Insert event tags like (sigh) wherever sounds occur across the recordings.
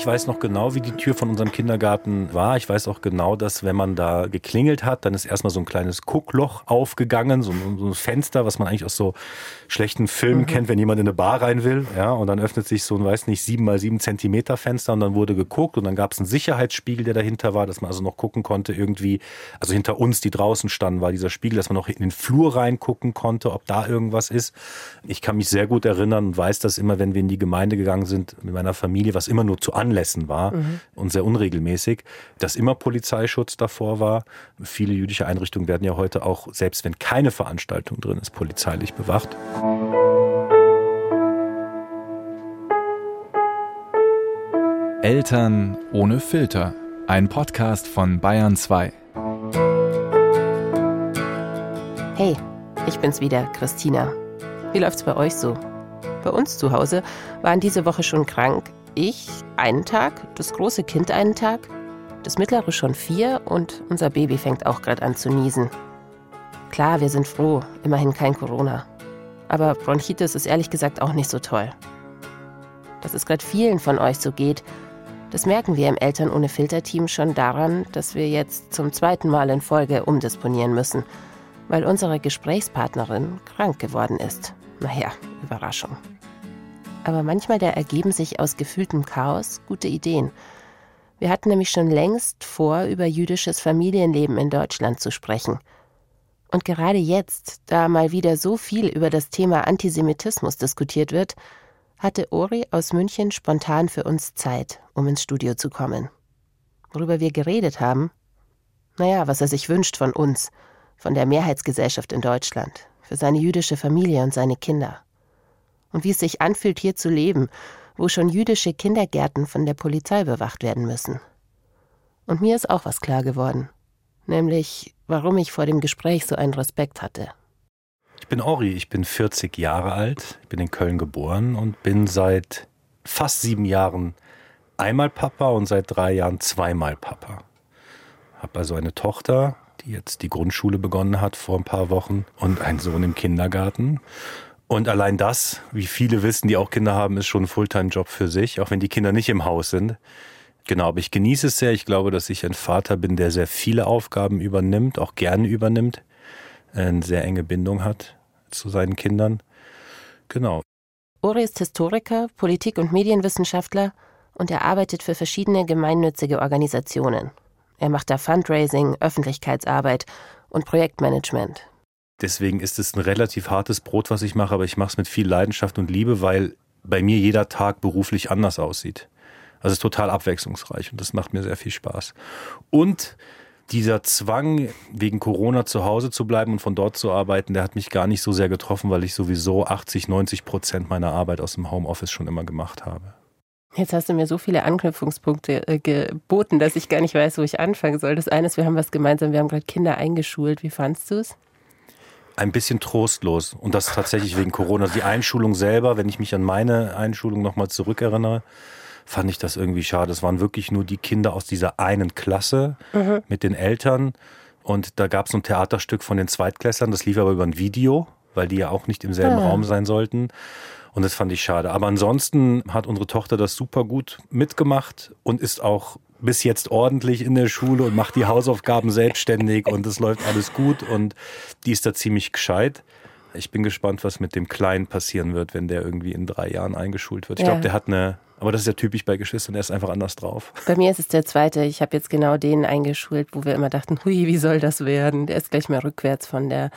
Ich weiß noch genau, wie die Tür von unserem Kindergarten war. Ich weiß auch genau, dass wenn man da geklingelt hat, dann ist erstmal so ein kleines Guckloch aufgegangen, so ein, so ein Fenster, was man eigentlich aus so schlechten Filmen mhm. kennt, wenn jemand in eine Bar rein will. Ja, und dann öffnet sich so ein, weiß nicht, sieben mal sieben Zentimeter Fenster und dann wurde geguckt und dann gab es einen Sicherheitsspiegel, der dahinter war, dass man also noch gucken konnte irgendwie, also hinter uns, die draußen standen, war dieser Spiegel, dass man noch in den Flur reingucken konnte, ob da irgendwas ist. Ich kann mich sehr gut erinnern und weiß das immer, wenn wir in die Gemeinde gegangen sind mit meiner Familie, was immer nur zu an Anlässen war mhm. und sehr unregelmäßig, dass immer Polizeischutz davor war. Viele jüdische Einrichtungen werden ja heute auch, selbst wenn keine Veranstaltung drin ist, polizeilich bewacht. Eltern ohne Filter. Ein Podcast von Bayern 2. Hey, ich bin's wieder, Christina. Wie läuft's bei euch so? Bei uns zu Hause waren diese Woche schon krank, ich einen Tag, das große Kind einen Tag, das mittlere schon vier und unser Baby fängt auch gerade an zu niesen. Klar, wir sind froh, immerhin kein Corona. Aber Bronchitis ist ehrlich gesagt auch nicht so toll. Dass es gerade vielen von euch so geht, das merken wir im Eltern ohne Filter-Team schon daran, dass wir jetzt zum zweiten Mal in Folge umdisponieren müssen, weil unsere Gesprächspartnerin krank geworden ist. Naja, Überraschung aber manchmal da ergeben sich aus gefühltem Chaos gute Ideen. Wir hatten nämlich schon längst vor, über jüdisches Familienleben in Deutschland zu sprechen. Und gerade jetzt, da mal wieder so viel über das Thema Antisemitismus diskutiert wird, hatte Ori aus München spontan für uns Zeit, um ins Studio zu kommen. Worüber wir geredet haben? Naja, was er sich wünscht von uns, von der Mehrheitsgesellschaft in Deutschland, für seine jüdische Familie und seine Kinder und wie es sich anfühlt, hier zu leben, wo schon jüdische Kindergärten von der Polizei bewacht werden müssen. Und mir ist auch was klar geworden, nämlich warum ich vor dem Gespräch so einen Respekt hatte. Ich bin Ori, ich bin 40 Jahre alt, ich bin in Köln geboren und bin seit fast sieben Jahren einmal Papa und seit drei Jahren zweimal Papa. Habe also eine Tochter, die jetzt die Grundschule begonnen hat vor ein paar Wochen und einen Sohn im Kindergarten. Und allein das, wie viele wissen, die auch Kinder haben, ist schon ein Fulltime-Job für sich, auch wenn die Kinder nicht im Haus sind. Genau, aber ich genieße es sehr. Ich glaube, dass ich ein Vater bin, der sehr viele Aufgaben übernimmt, auch gerne übernimmt, eine sehr enge Bindung hat zu seinen Kindern. Genau. Uri ist Historiker, Politik- und Medienwissenschaftler und er arbeitet für verschiedene gemeinnützige Organisationen. Er macht da Fundraising, Öffentlichkeitsarbeit und Projektmanagement. Deswegen ist es ein relativ hartes Brot, was ich mache, aber ich mache es mit viel Leidenschaft und Liebe, weil bei mir jeder Tag beruflich anders aussieht. Also es ist total abwechslungsreich und das macht mir sehr viel Spaß. Und dieser Zwang, wegen Corona zu Hause zu bleiben und von dort zu arbeiten, der hat mich gar nicht so sehr getroffen, weil ich sowieso 80, 90 Prozent meiner Arbeit aus dem Homeoffice schon immer gemacht habe. Jetzt hast du mir so viele Anknüpfungspunkte äh, geboten, dass ich gar nicht weiß, wo ich anfangen soll. Das eine ist, wir haben was gemeinsam, wir haben gerade Kinder eingeschult. Wie fandst du es? Ein bisschen trostlos. Und das tatsächlich wegen Corona. Die Einschulung selber, wenn ich mich an meine Einschulung nochmal zurückerinnere, fand ich das irgendwie schade. Es waren wirklich nur die Kinder aus dieser einen Klasse mhm. mit den Eltern. Und da gab es ein Theaterstück von den Zweitklässlern, das lief aber über ein Video, weil die ja auch nicht im selben ah. Raum sein sollten. Und das fand ich schade. Aber ansonsten hat unsere Tochter das super gut mitgemacht und ist auch bis jetzt ordentlich in der Schule und macht die Hausaufgaben selbstständig und es läuft alles gut und die ist da ziemlich gescheit. Ich bin gespannt, was mit dem Kleinen passieren wird, wenn der irgendwie in drei Jahren eingeschult wird. Ich ja. glaube, der hat eine, aber das ist ja typisch bei Geschwistern, er ist einfach anders drauf. Bei mir ist es der zweite. Ich habe jetzt genau den eingeschult, wo wir immer dachten, (laughs) hui, wie soll das werden? Der ist gleich mal rückwärts von der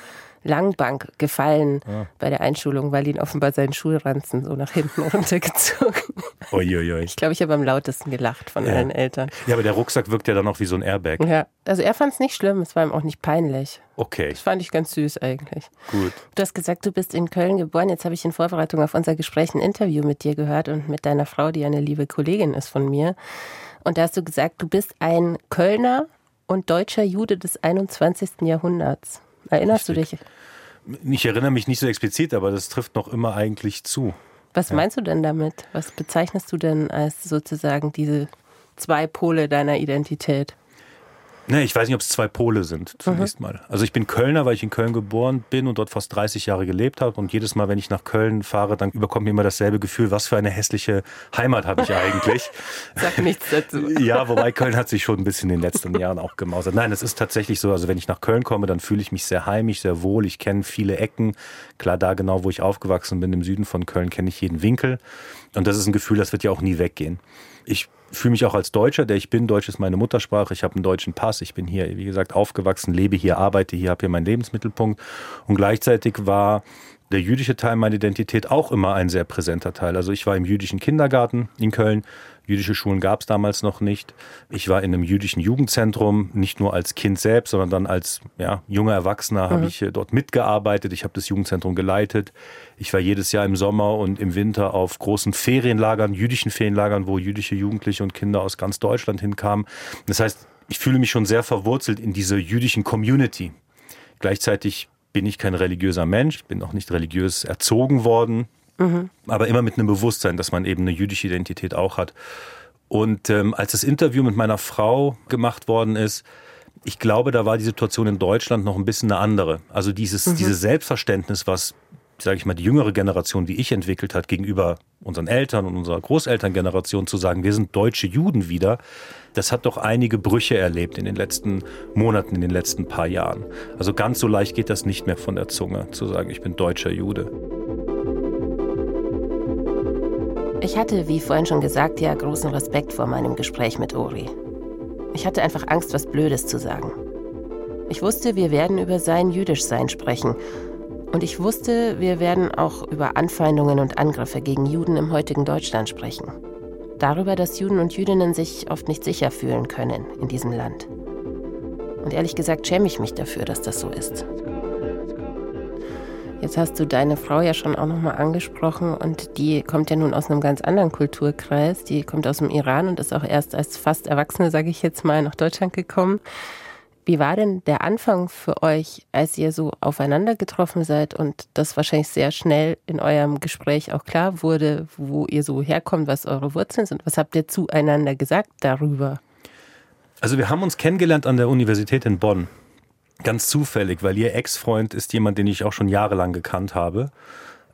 Langbank gefallen ah. bei der Einschulung, weil ihn offenbar seinen Schulranzen so nach hinten (laughs) runtergezogen Uiuiui. Ich glaube, ich habe am lautesten gelacht von ja. allen Eltern. Ja, aber der Rucksack wirkt ja dann auch wie so ein Airbag. Ja, also er fand es nicht schlimm, es war ihm auch nicht peinlich. Okay. Das fand ich ganz süß eigentlich. Gut. Du hast gesagt, du bist in Köln geboren. Jetzt habe ich in Vorbereitung auf unser Gespräch ein Interview mit dir gehört und mit deiner Frau, die eine liebe Kollegin ist von mir. Und da hast du gesagt, du bist ein Kölner und deutscher Jude des 21. Jahrhunderts. Erinnerst Richtig. du dich? Ich erinnere mich nicht so explizit, aber das trifft noch immer eigentlich zu. Was ja. meinst du denn damit? Was bezeichnest du denn als sozusagen diese zwei Pole deiner Identität? Nee, ich weiß nicht, ob es zwei Pole sind, zunächst mhm. mal. Also ich bin Kölner, weil ich in Köln geboren bin und dort fast 30 Jahre gelebt habe. Und jedes Mal, wenn ich nach Köln fahre, dann überkommt mir immer dasselbe Gefühl, was für eine hässliche Heimat habe ich eigentlich. (laughs) Sag nichts dazu. (laughs) ja, wobei Köln hat sich schon ein bisschen in den letzten Jahren auch gemausert. Nein, es ist tatsächlich so, also wenn ich nach Köln komme, dann fühle ich mich sehr heimisch, sehr wohl. Ich kenne viele Ecken. Klar, da genau, wo ich aufgewachsen bin, im Süden von Köln, kenne ich jeden Winkel. Und das ist ein Gefühl, das wird ja auch nie weggehen. Ich fühle mich auch als Deutscher, der ich bin. Deutsch ist meine Muttersprache. Ich habe einen deutschen Pass. Ich bin hier, wie gesagt, aufgewachsen, lebe hier, arbeite hier, habe hier meinen Lebensmittelpunkt. Und gleichzeitig war der jüdische Teil meiner Identität auch immer ein sehr präsenter Teil. Also ich war im jüdischen Kindergarten in Köln. Jüdische Schulen gab es damals noch nicht. Ich war in einem jüdischen Jugendzentrum, nicht nur als Kind selbst, sondern dann als ja, junger Erwachsener mhm. habe ich dort mitgearbeitet. Ich habe das Jugendzentrum geleitet. Ich war jedes Jahr im Sommer und im Winter auf großen Ferienlagern, jüdischen Ferienlagern, wo jüdische Jugendliche und Kinder aus ganz Deutschland hinkamen. Das heißt, ich fühle mich schon sehr verwurzelt in dieser jüdischen Community. Gleichzeitig bin ich kein religiöser Mensch, bin auch nicht religiös erzogen worden, mhm. aber immer mit einem Bewusstsein, dass man eben eine jüdische Identität auch hat. Und ähm, als das Interview mit meiner Frau gemacht worden ist, ich glaube, da war die Situation in Deutschland noch ein bisschen eine andere. Also dieses, mhm. dieses Selbstverständnis, was sage ich mal, die jüngere Generation wie ich entwickelt hat, gegenüber unseren Eltern und unserer Großelterngeneration zu sagen, wir sind deutsche Juden wieder, das hat doch einige Brüche erlebt in den letzten Monaten, in den letzten paar Jahren. Also ganz so leicht geht das nicht mehr von der Zunge, zu sagen, ich bin deutscher Jude. Ich hatte, wie vorhin schon gesagt, ja großen Respekt vor meinem Gespräch mit Ori. Ich hatte einfach Angst, was Blödes zu sagen. Ich wusste, wir werden über sein Jüdischsein sprechen und ich wusste, wir werden auch über Anfeindungen und Angriffe gegen Juden im heutigen Deutschland sprechen. Darüber, dass Juden und Jüdinnen sich oft nicht sicher fühlen können in diesem Land. Und ehrlich gesagt schäme ich mich dafür, dass das so ist. Jetzt hast du deine Frau ja schon auch nochmal angesprochen und die kommt ja nun aus einem ganz anderen Kulturkreis. Die kommt aus dem Iran und ist auch erst als fast Erwachsene, sage ich jetzt mal, nach Deutschland gekommen. Wie war denn der Anfang für euch, als ihr so aufeinander getroffen seid und das wahrscheinlich sehr schnell in eurem Gespräch auch klar wurde, wo ihr so herkommt, was eure Wurzeln sind? Was habt ihr zueinander gesagt darüber? Also wir haben uns kennengelernt an der Universität in Bonn. Ganz zufällig, weil ihr Ex-Freund ist jemand, den ich auch schon jahrelang gekannt habe.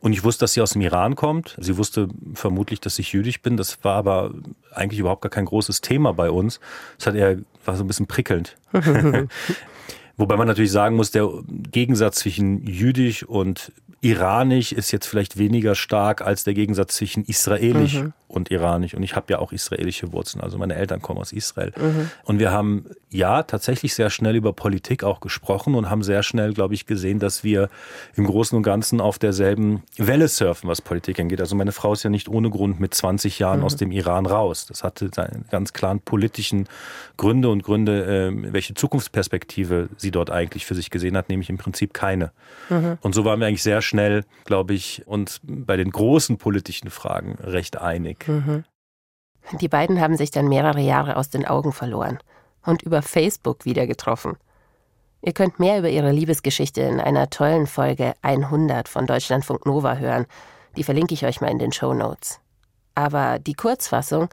Und ich wusste, dass sie aus dem Iran kommt. Sie wusste vermutlich, dass ich jüdisch bin. Das war aber eigentlich überhaupt gar kein großes Thema bei uns. Das hat eher, war so ein bisschen prickelnd. (laughs) (laughs) Wobei man natürlich sagen muss, der Gegensatz zwischen jüdisch und iranisch ist jetzt vielleicht weniger stark als der Gegensatz zwischen israelisch mhm. und iranisch. Und ich habe ja auch israelische Wurzeln, also meine Eltern kommen aus Israel. Mhm. Und wir haben ja tatsächlich sehr schnell über Politik auch gesprochen und haben sehr schnell, glaube ich, gesehen, dass wir im Großen und Ganzen auf derselben Welle surfen, was Politik angeht. Also meine Frau ist ja nicht ohne Grund mit 20 Jahren mhm. aus dem Iran raus. Das hatte ganz klaren politischen Gründe und Gründe, äh, welche Zukunftsperspektive sie dort eigentlich für sich gesehen hat, nämlich im Prinzip keine. Mhm. Und so waren wir eigentlich sehr schnell, glaube ich, uns bei den großen politischen Fragen recht einig. Mhm. Die beiden haben sich dann mehrere Jahre aus den Augen verloren und über Facebook wieder getroffen. Ihr könnt mehr über ihre Liebesgeschichte in einer tollen Folge 100 von Deutschlandfunk Nova hören. Die verlinke ich euch mal in den Show Notes. Aber die Kurzfassung: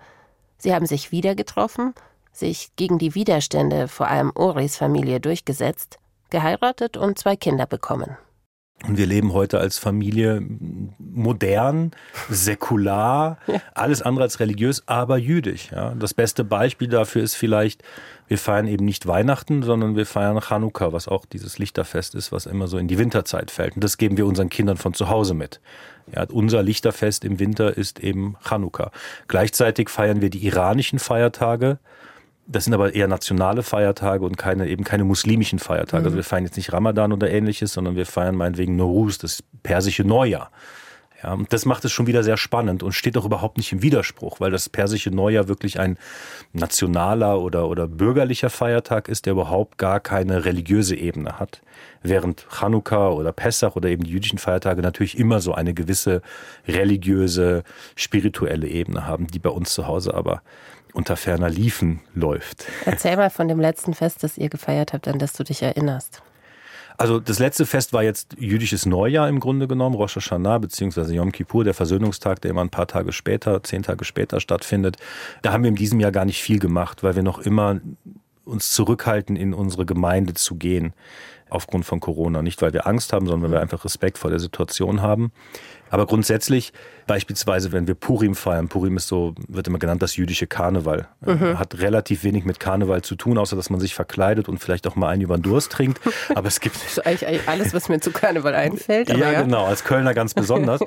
Sie haben sich wieder getroffen, sich gegen die Widerstände, vor allem Oris Familie, durchgesetzt, geheiratet und zwei Kinder bekommen. Und wir leben heute als Familie modern, säkular, (laughs) alles andere als religiös, aber jüdisch. Ja. Das beste Beispiel dafür ist vielleicht, wir feiern eben nicht Weihnachten, sondern wir feiern Chanukka, was auch dieses Lichterfest ist, was immer so in die Winterzeit fällt. Und das geben wir unseren Kindern von zu Hause mit. Ja, unser Lichterfest im Winter ist eben Chanukka. Gleichzeitig feiern wir die iranischen Feiertage, das sind aber eher nationale Feiertage und keine, eben keine muslimischen Feiertage. Mhm. Also wir feiern jetzt nicht Ramadan oder ähnliches, sondern wir feiern meinetwegen Noruz, das persische Neujahr. Ja, und das macht es schon wieder sehr spannend und steht auch überhaupt nicht im Widerspruch, weil das persische Neujahr wirklich ein nationaler oder, oder bürgerlicher Feiertag ist, der überhaupt gar keine religiöse Ebene hat. Während Chanukka oder Pessach oder eben die jüdischen Feiertage natürlich immer so eine gewisse religiöse, spirituelle Ebene haben, die bei uns zu Hause aber unter ferner Liefen läuft. Erzähl mal von dem letzten Fest, das ihr gefeiert habt, an das du dich erinnerst. Also das letzte Fest war jetzt jüdisches Neujahr im Grunde genommen, Rosh Hashanah beziehungsweise Yom Kippur, der Versöhnungstag, der immer ein paar Tage später, zehn Tage später stattfindet. Da haben wir in diesem Jahr gar nicht viel gemacht, weil wir noch immer uns zurückhalten, in unsere Gemeinde zu gehen aufgrund von Corona. Nicht, weil wir Angst haben, sondern weil wir einfach Respekt vor der Situation haben. Aber grundsätzlich, beispielsweise, wenn wir Purim feiern, Purim ist so, wird immer genannt, das jüdische Karneval. Mhm. Hat relativ wenig mit Karneval zu tun, außer dass man sich verkleidet und vielleicht auch mal einen über den Durst trinkt. (laughs) Aber es gibt. Das ist eigentlich alles, was mir zu Karneval einfällt. ja, ja, genau, als Kölner ganz (laughs) besonders.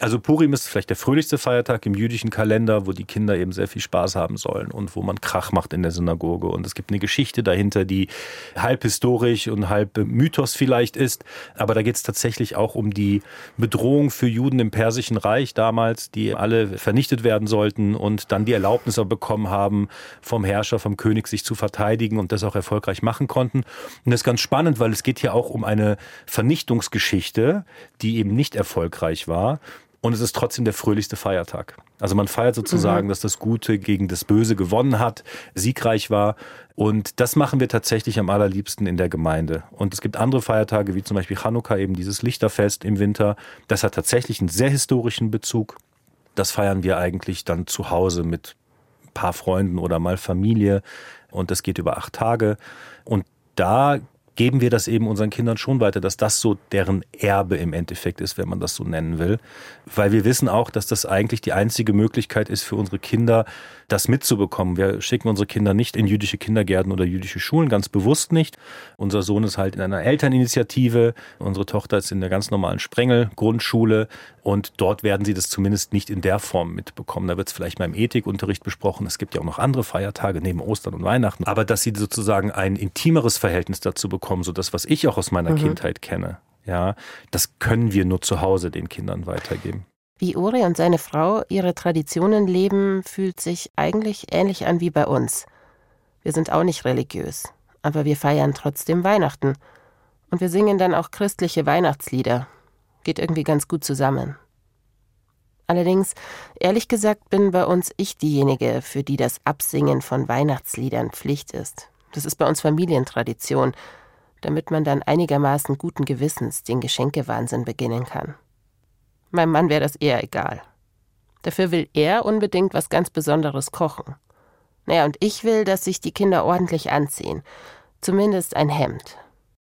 Also Purim ist vielleicht der fröhlichste Feiertag im jüdischen Kalender, wo die Kinder eben sehr viel Spaß haben sollen und wo man Krach macht in der Synagoge. Und es gibt eine Geschichte dahinter, die halb historisch und halb Mythos vielleicht ist. Aber da geht es tatsächlich auch um die Bedrohung für Juden im Persischen Reich damals, die alle vernichtet werden sollten und dann die Erlaubnisse bekommen haben vom Herrscher, vom König, sich zu verteidigen und das auch erfolgreich machen konnten. Und das ist ganz spannend, weil es geht hier auch um eine Vernichtungsgeschichte, die eben nicht erfolgreich war. Und es ist trotzdem der fröhlichste Feiertag. Also man feiert sozusagen, mhm. dass das Gute gegen das Böse gewonnen hat, siegreich war. Und das machen wir tatsächlich am allerliebsten in der Gemeinde. Und es gibt andere Feiertage, wie zum Beispiel Chanukka, eben dieses Lichterfest im Winter. Das hat tatsächlich einen sehr historischen Bezug. Das feiern wir eigentlich dann zu Hause mit ein paar Freunden oder mal Familie. Und das geht über acht Tage. Und da geben wir das eben unseren Kindern schon weiter, dass das so deren Erbe im Endeffekt ist, wenn man das so nennen will. Weil wir wissen auch, dass das eigentlich die einzige Möglichkeit ist für unsere Kinder, das mitzubekommen. Wir schicken unsere Kinder nicht in jüdische Kindergärten oder jüdische Schulen, ganz bewusst nicht. Unser Sohn ist halt in einer Elterninitiative, unsere Tochter ist in der ganz normalen Sprengel Grundschule und dort werden sie das zumindest nicht in der Form mitbekommen. Da wird es vielleicht mal im Ethikunterricht besprochen. Es gibt ja auch noch andere Feiertage neben Ostern und Weihnachten. Aber dass sie sozusagen ein intimeres Verhältnis dazu bekommen, so das, was ich auch aus meiner mhm. Kindheit kenne, ja, das können wir nur zu Hause den Kindern weitergeben. Wie Uri und seine Frau ihre Traditionen leben, fühlt sich eigentlich ähnlich an wie bei uns. Wir sind auch nicht religiös, aber wir feiern trotzdem Weihnachten. Und wir singen dann auch christliche Weihnachtslieder. Geht irgendwie ganz gut zusammen. Allerdings, ehrlich gesagt, bin bei uns ich diejenige, für die das Absingen von Weihnachtsliedern Pflicht ist. Das ist bei uns Familientradition, damit man dann einigermaßen guten Gewissens den Geschenkewahnsinn beginnen kann. Meinem Mann wäre das eher egal. Dafür will er unbedingt was ganz Besonderes kochen. Naja, und ich will, dass sich die Kinder ordentlich anziehen. Zumindest ein Hemd.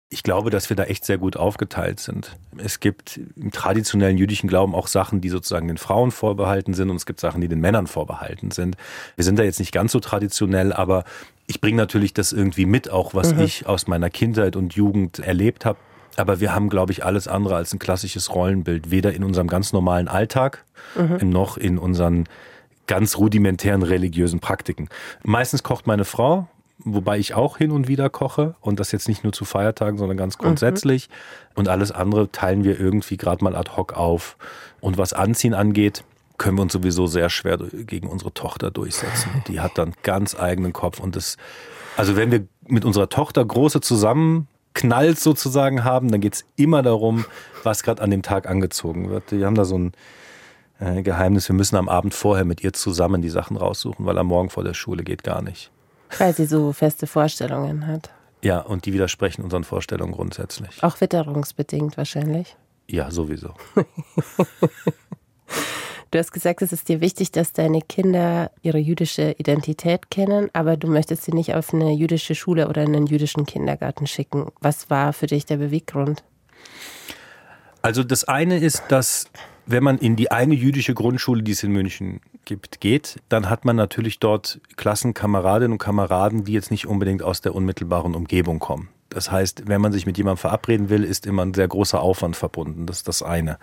Ich glaube, dass wir da echt sehr gut aufgeteilt sind. Es gibt im traditionellen jüdischen Glauben auch Sachen, die sozusagen den Frauen vorbehalten sind und es gibt Sachen, die den Männern vorbehalten sind. Wir sind da jetzt nicht ganz so traditionell, aber ich bringe natürlich das irgendwie mit, auch was mhm. ich aus meiner Kindheit und Jugend erlebt habe. Aber wir haben, glaube ich, alles andere als ein klassisches Rollenbild, weder in unserem ganz normalen Alltag mhm. noch in unseren ganz rudimentären religiösen Praktiken. Meistens kocht meine Frau, wobei ich auch hin und wieder koche und das jetzt nicht nur zu Feiertagen, sondern ganz grundsätzlich. Mhm. Und alles andere teilen wir irgendwie gerade mal ad hoc auf. Und was Anziehen angeht, können wir uns sowieso sehr schwer gegen unsere Tochter durchsetzen. Die hat dann ganz eigenen Kopf und das, also wenn wir mit unserer Tochter große zusammen Knalls sozusagen haben, dann geht es immer darum, was gerade an dem Tag angezogen wird. Wir haben da so ein äh, Geheimnis, wir müssen am Abend vorher mit ihr zusammen die Sachen raussuchen, weil am Morgen vor der Schule geht gar nicht. Weil sie so feste Vorstellungen hat. Ja, und die widersprechen unseren Vorstellungen grundsätzlich. Auch witterungsbedingt wahrscheinlich. Ja, sowieso. (laughs) Du hast gesagt, es ist dir wichtig, dass deine Kinder ihre jüdische Identität kennen, aber du möchtest sie nicht auf eine jüdische Schule oder einen jüdischen Kindergarten schicken. Was war für dich der Beweggrund? Also das eine ist, dass wenn man in die eine jüdische Grundschule, die es in München gibt, geht, dann hat man natürlich dort Klassenkameradinnen und Kameraden, die jetzt nicht unbedingt aus der unmittelbaren Umgebung kommen. Das heißt, wenn man sich mit jemandem verabreden will, ist immer ein sehr großer Aufwand verbunden. Das ist das eine.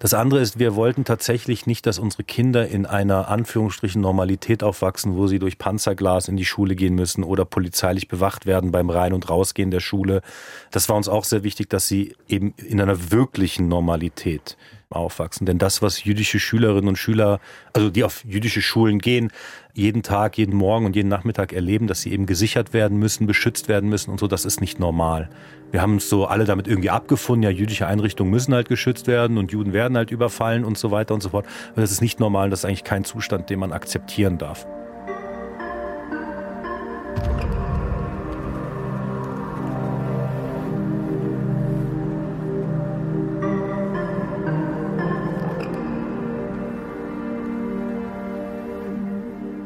Das andere ist, wir wollten tatsächlich nicht, dass unsere Kinder in einer Anführungsstrichen Normalität aufwachsen, wo sie durch Panzerglas in die Schule gehen müssen oder polizeilich bewacht werden beim Rein- und Rausgehen der Schule. Das war uns auch sehr wichtig, dass sie eben in einer wirklichen Normalität aufwachsen. Denn das, was jüdische Schülerinnen und Schüler, also die auf jüdische Schulen gehen, jeden Tag, jeden Morgen und jeden Nachmittag erleben, dass sie eben gesichert werden müssen, beschützt werden müssen und so, das ist nicht normal. Wir haben uns so alle damit irgendwie abgefunden, ja, jüdische Einrichtungen müssen halt geschützt werden und Juden werden halt überfallen und so weiter und so fort. Aber das ist nicht normal, das ist eigentlich kein Zustand, den man akzeptieren darf.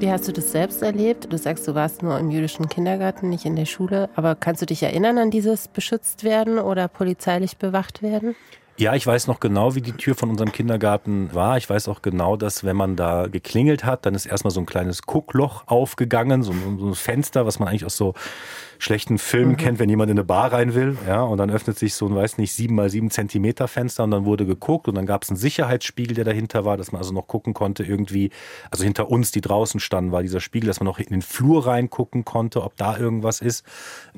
Wie hast du das selbst erlebt? Du sagst, du warst nur im jüdischen Kindergarten, nicht in der Schule. Aber kannst du dich erinnern an dieses beschützt werden oder polizeilich bewacht werden? Ja, ich weiß noch genau, wie die Tür von unserem Kindergarten war. Ich weiß auch genau, dass wenn man da geklingelt hat, dann ist erstmal so ein kleines Guckloch aufgegangen, so ein, so ein Fenster, was man eigentlich aus so schlechten Filmen mhm. kennt, wenn jemand in eine Bar rein will. Ja, und dann öffnet sich so ein, weiß nicht, sieben mal sieben Zentimeter Fenster und dann wurde geguckt und dann gab es einen Sicherheitsspiegel, der dahinter war, dass man also noch gucken konnte irgendwie, also hinter uns, die draußen standen, war dieser Spiegel, dass man noch in den Flur reingucken konnte, ob da irgendwas ist.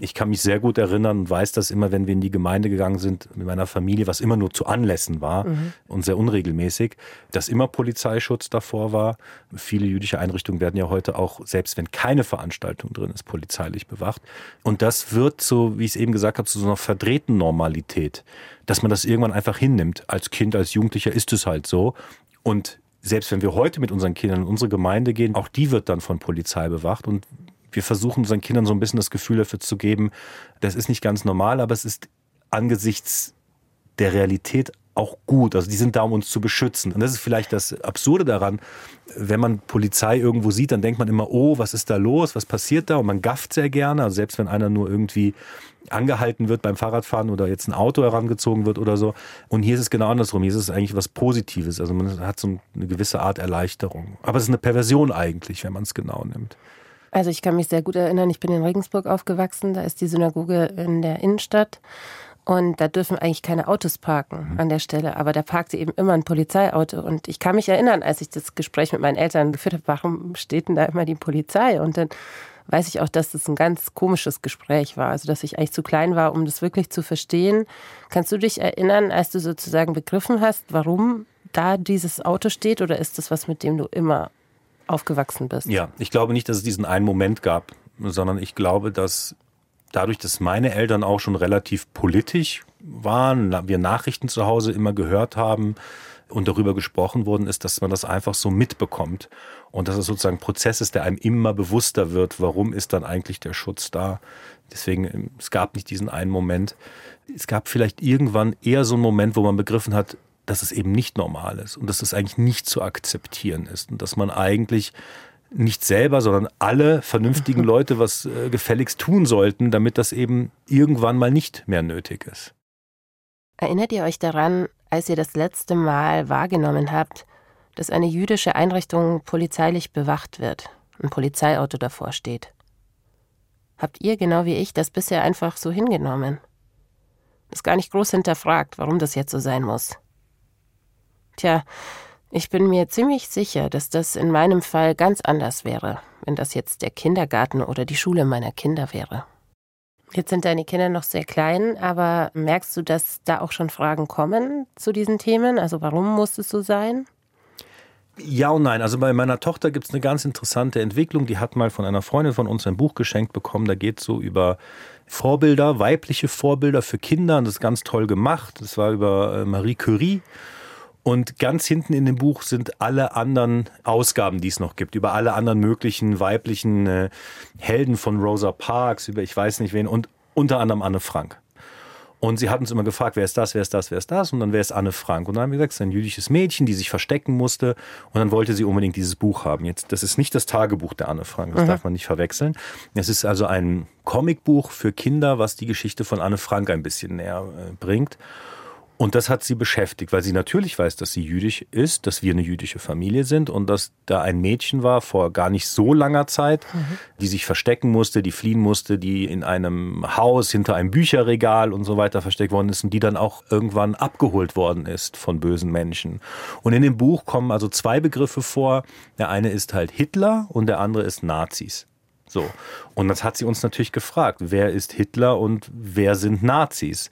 Ich kann mich sehr gut erinnern und weiß das immer, wenn wir in die Gemeinde gegangen sind mit meiner Familie, was immer nur zu Anlässen war mhm. und sehr unregelmäßig, dass immer Polizeischutz davor war. Viele jüdische Einrichtungen werden ja heute auch, selbst wenn keine Veranstaltung drin ist, polizeilich bewacht. Und das wird so, wie ich es eben gesagt habe, zu so einer verdrehten Normalität, dass man das irgendwann einfach hinnimmt. Als Kind, als Jugendlicher ist es halt so. Und selbst wenn wir heute mit unseren Kindern in unsere Gemeinde gehen, auch die wird dann von Polizei bewacht. Und wir versuchen unseren Kindern so ein bisschen das Gefühl dafür zu geben, das ist nicht ganz normal, aber es ist angesichts der Realität auch gut. Also die sind da, um uns zu beschützen. Und das ist vielleicht das Absurde daran, wenn man Polizei irgendwo sieht, dann denkt man immer, oh, was ist da los, was passiert da? Und man gafft sehr gerne. Also selbst wenn einer nur irgendwie angehalten wird beim Fahrradfahren oder jetzt ein Auto herangezogen wird oder so. Und hier ist es genau andersrum. Hier ist es eigentlich was Positives. Also man hat so eine gewisse Art Erleichterung. Aber es ist eine Perversion eigentlich, wenn man es genau nimmt. Also ich kann mich sehr gut erinnern, ich bin in Regensburg aufgewachsen. Da ist die Synagoge in der Innenstadt. Und da dürfen eigentlich keine Autos parken mhm. an der Stelle. Aber da parkte eben immer ein Polizeiauto. Und ich kann mich erinnern, als ich das Gespräch mit meinen Eltern geführt habe, warum steht denn da immer die Polizei? Und dann weiß ich auch, dass das ein ganz komisches Gespräch war. Also, dass ich eigentlich zu klein war, um das wirklich zu verstehen. Kannst du dich erinnern, als du sozusagen begriffen hast, warum da dieses Auto steht? Oder ist das was, mit dem du immer aufgewachsen bist? Ja, ich glaube nicht, dass es diesen einen Moment gab, sondern ich glaube, dass dadurch, dass meine Eltern auch schon relativ politisch waren, wir Nachrichten zu Hause immer gehört haben und darüber gesprochen worden ist, dass man das einfach so mitbekommt und dass es sozusagen ein Prozess ist, der einem immer bewusster wird, warum ist dann eigentlich der Schutz da. Deswegen, es gab nicht diesen einen Moment. Es gab vielleicht irgendwann eher so einen Moment, wo man begriffen hat, dass es eben nicht normal ist und dass es eigentlich nicht zu akzeptieren ist und dass man eigentlich nicht selber, sondern alle vernünftigen (laughs) Leute was äh, gefälligst tun sollten, damit das eben irgendwann mal nicht mehr nötig ist. Erinnert ihr euch daran, als ihr das letzte Mal wahrgenommen habt, dass eine jüdische Einrichtung polizeilich bewacht wird, ein Polizeiauto davor steht? Habt ihr genau wie ich das bisher einfach so hingenommen? Das gar nicht groß hinterfragt, warum das jetzt so sein muss. Tja, ich bin mir ziemlich sicher, dass das in meinem Fall ganz anders wäre, wenn das jetzt der Kindergarten oder die Schule meiner Kinder wäre. Jetzt sind deine Kinder noch sehr klein, aber merkst du, dass da auch schon Fragen kommen zu diesen Themen? Also warum muss es so sein? Ja und nein. Also bei meiner Tochter gibt es eine ganz interessante Entwicklung. Die hat mal von einer Freundin von uns ein Buch geschenkt bekommen. Da geht es so über Vorbilder, weibliche Vorbilder für Kinder. Und das ist ganz toll gemacht. Das war über äh, Marie Curie. Und ganz hinten in dem Buch sind alle anderen Ausgaben, die es noch gibt, über alle anderen möglichen weiblichen äh, Helden von Rosa Parks, über ich weiß nicht wen und unter anderem Anne Frank. Und sie hat uns immer gefragt, wer ist das, wer ist das, wer ist das? Und dann wer ist Anne Frank? Und dann haben wir gesagt, es ist ein jüdisches Mädchen, die sich verstecken musste. Und dann wollte sie unbedingt dieses Buch haben. Jetzt, das ist nicht das Tagebuch der Anne Frank, das mhm. darf man nicht verwechseln. Es ist also ein Comicbuch für Kinder, was die Geschichte von Anne Frank ein bisschen näher äh, bringt. Und das hat sie beschäftigt, weil sie natürlich weiß, dass sie jüdisch ist, dass wir eine jüdische Familie sind und dass da ein Mädchen war vor gar nicht so langer Zeit, mhm. die sich verstecken musste, die fliehen musste, die in einem Haus hinter einem Bücherregal und so weiter versteckt worden ist und die dann auch irgendwann abgeholt worden ist von bösen Menschen. Und in dem Buch kommen also zwei Begriffe vor. Der eine ist halt Hitler und der andere ist Nazis. So. Und das hat sie uns natürlich gefragt. Wer ist Hitler und wer sind Nazis?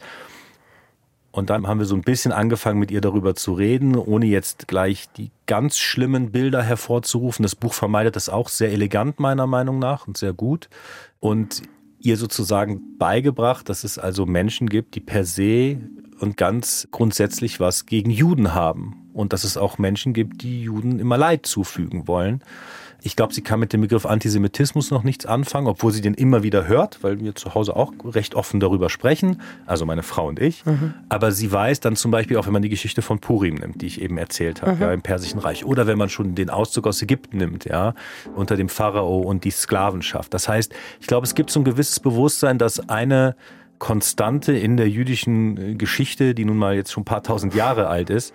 Und dann haben wir so ein bisschen angefangen, mit ihr darüber zu reden, ohne jetzt gleich die ganz schlimmen Bilder hervorzurufen. Das Buch vermeidet das auch sehr elegant, meiner Meinung nach, und sehr gut. Und ihr sozusagen beigebracht, dass es also Menschen gibt, die per se und ganz grundsätzlich was gegen Juden haben. Und dass es auch Menschen gibt, die Juden immer Leid zufügen wollen. Ich glaube, sie kann mit dem Begriff Antisemitismus noch nichts anfangen, obwohl sie den immer wieder hört, weil wir zu Hause auch recht offen darüber sprechen, also meine Frau und ich. Mhm. Aber sie weiß dann zum Beispiel auch, wenn man die Geschichte von Purim nimmt, die ich eben erzählt habe, mhm. ja, im Persischen Reich, oder wenn man schon den Auszug aus Ägypten nimmt, ja, unter dem Pharao und die Sklavenschaft. Das heißt, ich glaube, es gibt so ein gewisses Bewusstsein, dass eine Konstante in der jüdischen äh, Geschichte, die nun mal jetzt schon ein paar tausend Jahre alt ist,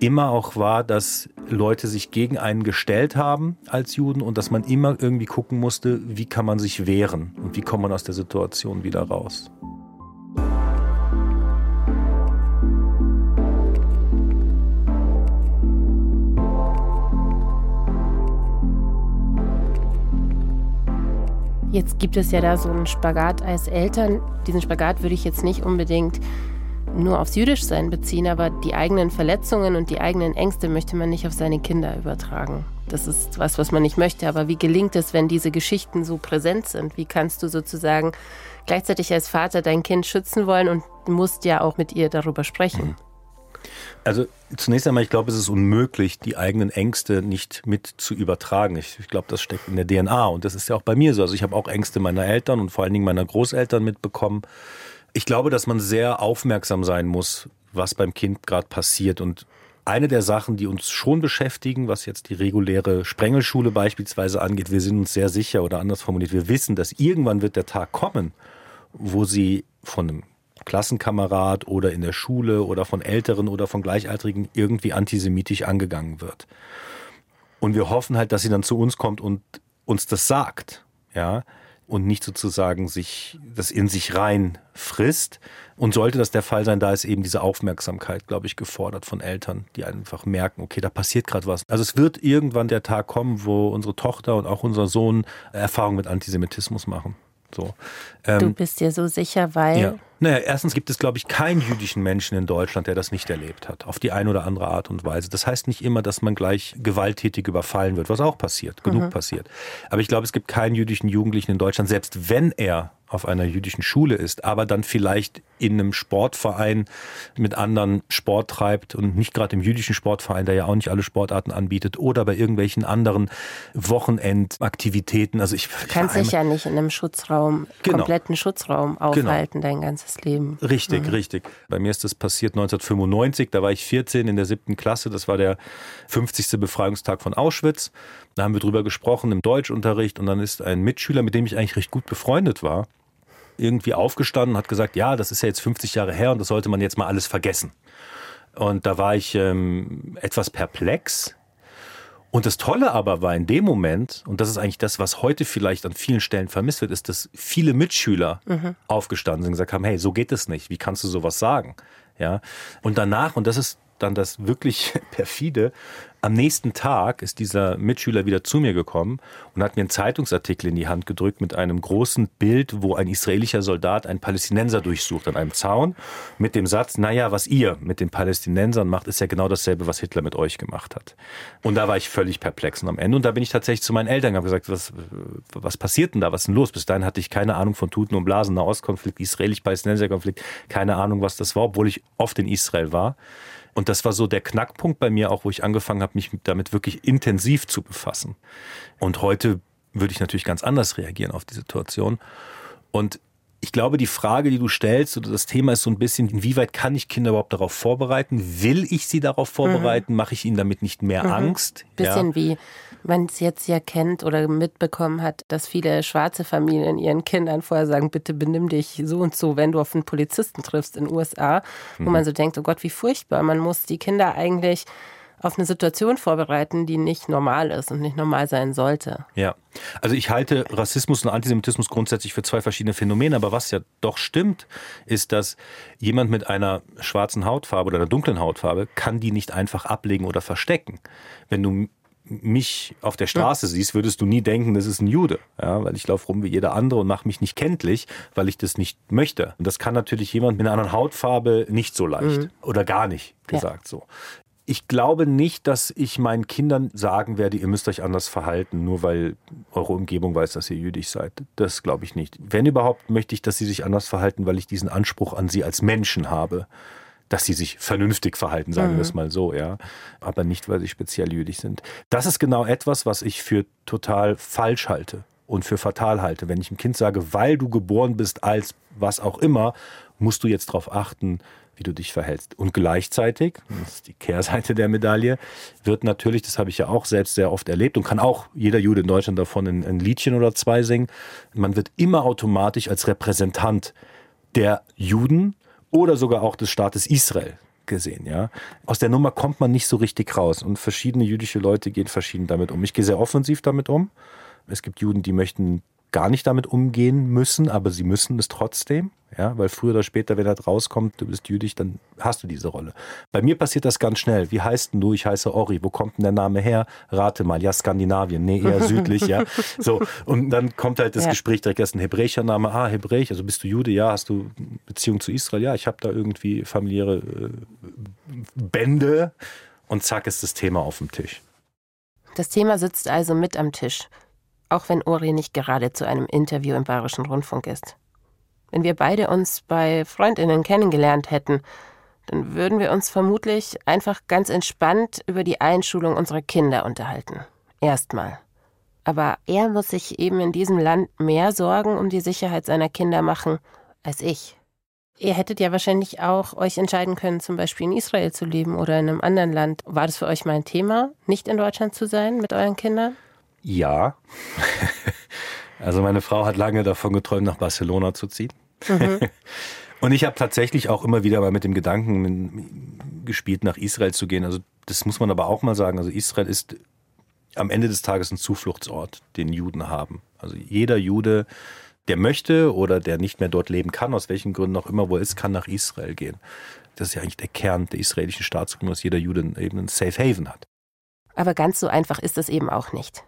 immer auch war, dass Leute sich gegen einen gestellt haben als Juden und dass man immer irgendwie gucken musste, wie kann man sich wehren und wie kommt man aus der Situation wieder raus. Jetzt gibt es ja da so einen Spagat als Eltern. Diesen Spagat würde ich jetzt nicht unbedingt nur aufs Jüdischsein beziehen, aber die eigenen Verletzungen und die eigenen Ängste möchte man nicht auf seine Kinder übertragen. Das ist was, was man nicht möchte. Aber wie gelingt es, wenn diese Geschichten so präsent sind? Wie kannst du sozusagen gleichzeitig als Vater dein Kind schützen wollen und musst ja auch mit ihr darüber sprechen? Mhm. Also zunächst einmal, ich glaube, es ist unmöglich, die eigenen Ängste nicht mit zu übertragen. Ich, ich, glaube, das steckt in der DNA und das ist ja auch bei mir so. Also ich habe auch Ängste meiner Eltern und vor allen Dingen meiner Großeltern mitbekommen. Ich glaube, dass man sehr aufmerksam sein muss, was beim Kind gerade passiert und eine der Sachen, die uns schon beschäftigen, was jetzt die reguläre Sprengelschule beispielsweise angeht, wir sind uns sehr sicher oder anders formuliert, wir wissen, dass irgendwann wird der Tag kommen, wo sie von einem Klassenkamerad oder in der Schule oder von Älteren oder von Gleichaltrigen irgendwie antisemitisch angegangen wird. Und wir hoffen halt, dass sie dann zu uns kommt und uns das sagt, ja, und nicht sozusagen sich das in sich rein frisst. Und sollte das der Fall sein, da ist eben diese Aufmerksamkeit, glaube ich, gefordert von Eltern, die einfach merken, okay, da passiert gerade was. Also es wird irgendwann der Tag kommen, wo unsere Tochter und auch unser Sohn Erfahrung mit Antisemitismus machen. So. Ähm, du bist dir so sicher, weil. Ja. Naja, erstens gibt es, glaube ich, keinen jüdischen Menschen in Deutschland, der das nicht erlebt hat, auf die eine oder andere Art und Weise. Das heißt nicht immer, dass man gleich gewalttätig überfallen wird, was auch passiert, genug mhm. passiert. Aber ich glaube, es gibt keinen jüdischen Jugendlichen in Deutschland, selbst wenn er auf einer jüdischen Schule ist, aber dann vielleicht in einem Sportverein mit anderen Sport treibt und nicht gerade im jüdischen Sportverein, der ja auch nicht alle Sportarten anbietet, oder bei irgendwelchen anderen Wochenendaktivitäten. Also ich kann sich ja nicht in einem Schutzraum, genau. kompletten Schutzraum genau. aufhalten, genau. dein ganzes Leben. Richtig, mhm. richtig. Bei mir ist das passiert 1995, da war ich 14 in der siebten Klasse, das war der 50. Befreiungstag von Auschwitz. Da haben wir drüber gesprochen im Deutschunterricht und dann ist ein Mitschüler, mit dem ich eigentlich recht gut befreundet war, irgendwie aufgestanden und hat gesagt, ja, das ist ja jetzt 50 Jahre her und das sollte man jetzt mal alles vergessen. Und da war ich ähm, etwas perplex. Und das Tolle aber war in dem Moment, und das ist eigentlich das, was heute vielleicht an vielen Stellen vermisst wird, ist, dass viele Mitschüler mhm. aufgestanden sind und gesagt haben, hey, so geht es nicht. Wie kannst du sowas sagen? Ja. Und danach, und das ist dann das wirklich (laughs) perfide, am nächsten Tag ist dieser Mitschüler wieder zu mir gekommen und hat mir einen Zeitungsartikel in die Hand gedrückt mit einem großen Bild, wo ein israelischer Soldat einen Palästinenser durchsucht an einem Zaun mit dem Satz, naja, was ihr mit den Palästinensern macht, ist ja genau dasselbe, was Hitler mit euch gemacht hat. Und da war ich völlig perplex und am Ende. Und da bin ich tatsächlich zu meinen Eltern und habe gesagt, was, was passiert denn da? Was ist denn los? Bis dahin hatte ich keine Ahnung von Tuten und Blasen, Nahostkonflikt, israelisch-palästinenser-Konflikt, keine Ahnung, was das war, obwohl ich oft in Israel war. Und das war so der Knackpunkt bei mir auch, wo ich angefangen habe, mich damit wirklich intensiv zu befassen. Und heute würde ich natürlich ganz anders reagieren auf die Situation. Und ich glaube, die Frage, die du stellst, oder das Thema ist so ein bisschen, inwieweit kann ich Kinder überhaupt darauf vorbereiten? Will ich sie darauf vorbereiten? Mhm. Mache ich ihnen damit nicht mehr mhm. Angst? Bisschen ja. wie man es jetzt ja kennt oder mitbekommen hat, dass viele schwarze Familien ihren Kindern vorher sagen, bitte benimm dich so und so, wenn du auf einen Polizisten triffst in den USA, wo mhm. man so denkt, oh Gott, wie furchtbar. Man muss die Kinder eigentlich auf eine Situation vorbereiten, die nicht normal ist und nicht normal sein sollte. Ja, also ich halte Rassismus und Antisemitismus grundsätzlich für zwei verschiedene Phänomene, aber was ja doch stimmt, ist, dass jemand mit einer schwarzen Hautfarbe oder einer dunklen Hautfarbe kann die nicht einfach ablegen oder verstecken. Wenn du mich auf der Straße ja. siehst, würdest du nie denken, das ist ein Jude. Ja, weil ich laufe rum wie jeder andere und mache mich nicht kenntlich, weil ich das nicht möchte. Und das kann natürlich jemand mit einer anderen Hautfarbe nicht so leicht mhm. oder gar nicht gesagt ja. so. Ich glaube nicht, dass ich meinen Kindern sagen werde, ihr müsst euch anders verhalten, nur weil eure Umgebung weiß, dass ihr jüdisch seid. Das glaube ich nicht. Wenn überhaupt, möchte ich, dass sie sich anders verhalten, weil ich diesen Anspruch an sie als Menschen habe dass sie sich vernünftig verhalten, sagen mhm. wir es mal so, ja. Aber nicht, weil sie speziell jüdisch sind. Das ist genau etwas, was ich für total falsch halte und für fatal halte. Wenn ich einem Kind sage, weil du geboren bist als was auch immer, musst du jetzt darauf achten, wie du dich verhältst. Und gleichzeitig, das ist die Kehrseite der Medaille, wird natürlich, das habe ich ja auch selbst sehr oft erlebt und kann auch jeder Jude in Deutschland davon ein, ein Liedchen oder zwei singen, man wird immer automatisch als Repräsentant der Juden oder sogar auch des Staates Israel gesehen, ja. Aus der Nummer kommt man nicht so richtig raus und verschiedene jüdische Leute gehen verschieden damit um. Ich gehe sehr offensiv damit um. Es gibt Juden, die möchten gar nicht damit umgehen müssen, aber sie müssen es trotzdem. Ja, weil früher oder später, wenn das rauskommt, du bist jüdisch, dann hast du diese Rolle. Bei mir passiert das ganz schnell. Wie heißt denn du? Ich heiße Ori. Wo kommt denn der Name her? Rate mal. Ja, Skandinavien. Nee, eher (laughs) südlich, ja. So. Und dann kommt halt das ja. Gespräch direkt erst ein hebräischer Name. Ah, Hebräisch. Also bist du Jude? Ja. Hast du Beziehung zu Israel? Ja, ich habe da irgendwie familiäre äh, Bände. Und zack ist das Thema auf dem Tisch. Das Thema sitzt also mit am Tisch auch wenn Uri nicht gerade zu einem Interview im Bayerischen Rundfunk ist. Wenn wir beide uns bei Freundinnen kennengelernt hätten, dann würden wir uns vermutlich einfach ganz entspannt über die Einschulung unserer Kinder unterhalten. Erstmal. Aber er muss sich eben in diesem Land mehr Sorgen um die Sicherheit seiner Kinder machen als ich. Ihr hättet ja wahrscheinlich auch euch entscheiden können, zum Beispiel in Israel zu leben oder in einem anderen Land. War das für euch mal ein Thema, nicht in Deutschland zu sein mit euren Kindern? Ja. (laughs) also meine Frau hat lange davon geträumt, nach Barcelona zu ziehen. Mhm. (laughs) Und ich habe tatsächlich auch immer wieder mal mit dem Gedanken gespielt, nach Israel zu gehen. Also das muss man aber auch mal sagen. Also Israel ist am Ende des Tages ein Zufluchtsort, den Juden haben. Also jeder Jude, der möchte oder der nicht mehr dort leben kann, aus welchen Gründen auch immer, wo er ist, kann nach Israel gehen. Das ist ja eigentlich der Kern der israelischen Staatsgründung, dass jeder Jude eben ein Safe Haven hat. Aber ganz so einfach ist es eben auch nicht.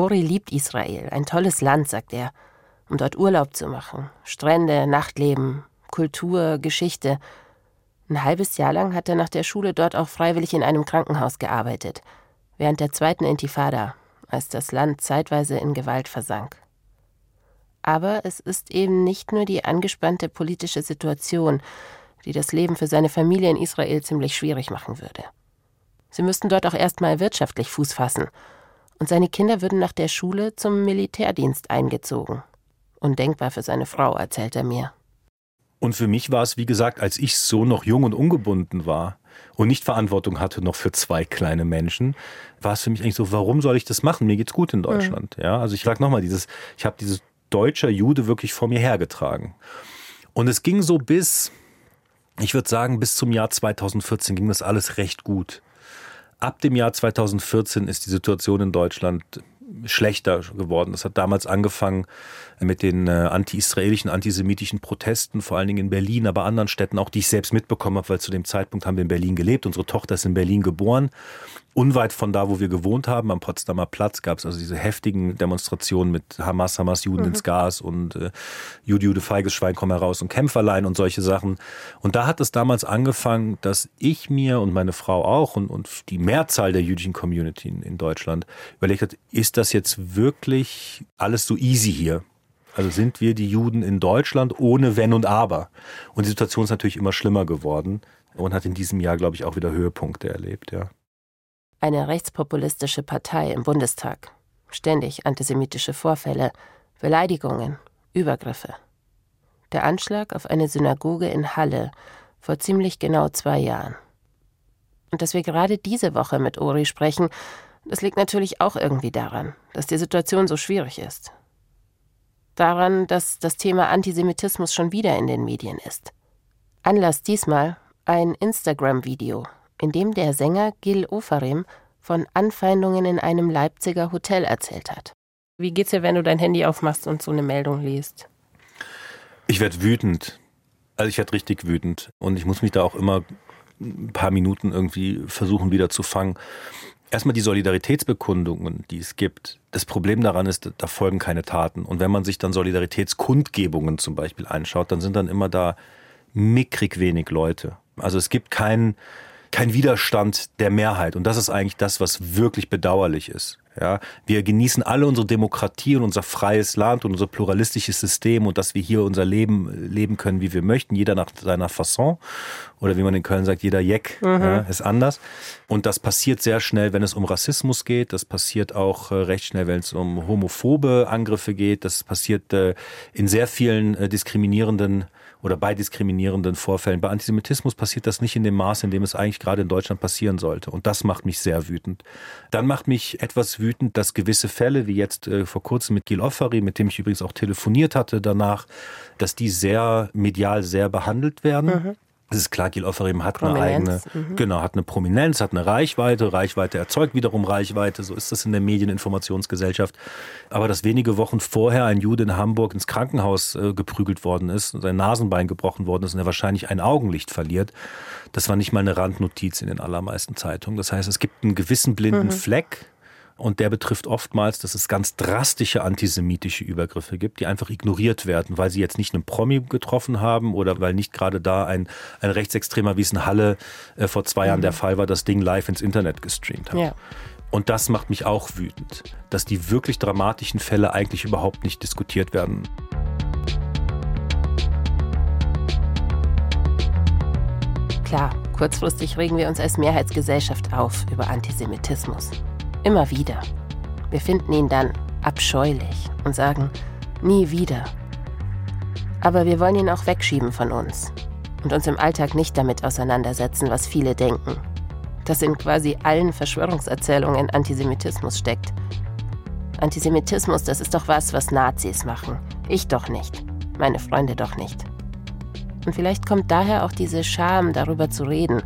Ori liebt Israel, ein tolles Land, sagt er, um dort Urlaub zu machen. Strände, Nachtleben, Kultur, Geschichte. Ein halbes Jahr lang hat er nach der Schule dort auch freiwillig in einem Krankenhaus gearbeitet, während der zweiten Intifada, als das Land zeitweise in Gewalt versank. Aber es ist eben nicht nur die angespannte politische Situation, die das Leben für seine Familie in Israel ziemlich schwierig machen würde. Sie müssten dort auch erstmal wirtschaftlich Fuß fassen und seine Kinder würden nach der Schule zum Militärdienst eingezogen. Undenkbar für seine Frau, erzählt er mir. Und für mich war es, wie gesagt, als ich so noch jung und ungebunden war und nicht Verantwortung hatte noch für zwei kleine Menschen, war es für mich eigentlich so, warum soll ich das machen? Mir geht's gut in Deutschland. Mhm. Ja, also ich sag nochmal, dieses, ich habe dieses deutscher Jude wirklich vor mir hergetragen. Und es ging so bis, ich würde sagen, bis zum Jahr 2014 ging das alles recht gut. Ab dem Jahr 2014 ist die Situation in Deutschland schlechter geworden. Das hat damals angefangen mit den äh, anti-israelischen, antisemitischen Protesten, vor allen Dingen in Berlin, aber anderen Städten auch, die ich selbst mitbekommen habe, weil zu dem Zeitpunkt haben wir in Berlin gelebt. Unsere Tochter ist in Berlin geboren. Unweit von da, wo wir gewohnt haben, am Potsdamer Platz, gab es also diese heftigen Demonstrationen mit Hamas, Hamas, Juden mhm. ins Gas und äh, Jude, Jude, feiges Schwein, komm heraus und Kämpferlein und solche Sachen. Und da hat es damals angefangen, dass ich mir und meine Frau auch und, und die Mehrzahl der jüdischen Community in, in Deutschland überlegt hat, ist das jetzt wirklich alles so easy hier? Also sind wir die Juden in Deutschland ohne Wenn und Aber. Und die Situation ist natürlich immer schlimmer geworden und hat in diesem Jahr, glaube ich, auch wieder Höhepunkte erlebt, ja eine rechtspopulistische Partei im Bundestag. Ständig antisemitische Vorfälle, Beleidigungen, Übergriffe. Der Anschlag auf eine Synagoge in Halle vor ziemlich genau zwei Jahren. Und dass wir gerade diese Woche mit Uri sprechen, das liegt natürlich auch irgendwie daran, dass die Situation so schwierig ist. Daran, dass das Thema Antisemitismus schon wieder in den Medien ist. Anlass diesmal ein Instagram-Video in dem der Sänger Gil Ofarim von Anfeindungen in einem Leipziger Hotel erzählt hat. Wie geht's dir, wenn du dein Handy aufmachst und so eine Meldung liest? Ich werde wütend. Also ich werde richtig wütend. Und ich muss mich da auch immer ein paar Minuten irgendwie versuchen wieder zu fangen. Erstmal die Solidaritätsbekundungen, die es gibt. Das Problem daran ist, da folgen keine Taten. Und wenn man sich dann Solidaritätskundgebungen zum Beispiel anschaut, dann sind dann immer da mickrig wenig Leute. Also es gibt keinen kein Widerstand der Mehrheit. Und das ist eigentlich das, was wirklich bedauerlich ist. Ja, wir genießen alle unsere Demokratie und unser freies Land und unser pluralistisches System und dass wir hier unser Leben leben können, wie wir möchten, jeder nach seiner Fasson oder wie man in Köln sagt, jeder Jeck mhm. ja, ist anders. Und das passiert sehr schnell, wenn es um Rassismus geht. Das passiert auch äh, recht schnell, wenn es um homophobe Angriffe geht. Das passiert äh, in sehr vielen äh, diskriminierenden oder bei diskriminierenden Vorfällen. Bei Antisemitismus passiert das nicht in dem Maß, in dem es eigentlich gerade in Deutschland passieren sollte. Und das macht mich sehr wütend. Dann macht mich etwas wütend, dass gewisse Fälle, wie jetzt äh, vor kurzem mit Gil Offeri, mit dem ich übrigens auch telefoniert hatte danach, dass die sehr medial sehr behandelt werden. Mhm. Es ist klar, Gil Offerim hat Prominenz. eine eigene, mhm. genau, hat eine Prominenz, hat eine Reichweite. Reichweite erzeugt wiederum Reichweite. So ist das in der Medieninformationsgesellschaft. Aber dass wenige Wochen vorher ein Jude in Hamburg ins Krankenhaus äh, geprügelt worden ist sein Nasenbein gebrochen worden ist und er wahrscheinlich ein Augenlicht verliert, das war nicht mal eine Randnotiz in den allermeisten Zeitungen. Das heißt, es gibt einen gewissen blinden mhm. Fleck und der betrifft oftmals, dass es ganz drastische antisemitische Übergriffe gibt, die einfach ignoriert werden, weil sie jetzt nicht einen Promi getroffen haben oder weil nicht gerade da ein, ein Rechtsextremer, wie es in Halle äh, vor zwei mhm. Jahren der Fall war, das Ding live ins Internet gestreamt hat. Ja. Und das macht mich auch wütend, dass die wirklich dramatischen Fälle eigentlich überhaupt nicht diskutiert werden. Klar, kurzfristig regen wir uns als Mehrheitsgesellschaft auf über Antisemitismus. Immer wieder. Wir finden ihn dann abscheulich und sagen, nie wieder. Aber wir wollen ihn auch wegschieben von uns und uns im Alltag nicht damit auseinandersetzen, was viele denken. Dass in quasi allen Verschwörungserzählungen Antisemitismus steckt. Antisemitismus, das ist doch was, was Nazis machen. Ich doch nicht. Meine Freunde doch nicht. Und vielleicht kommt daher auch diese Scham, darüber zu reden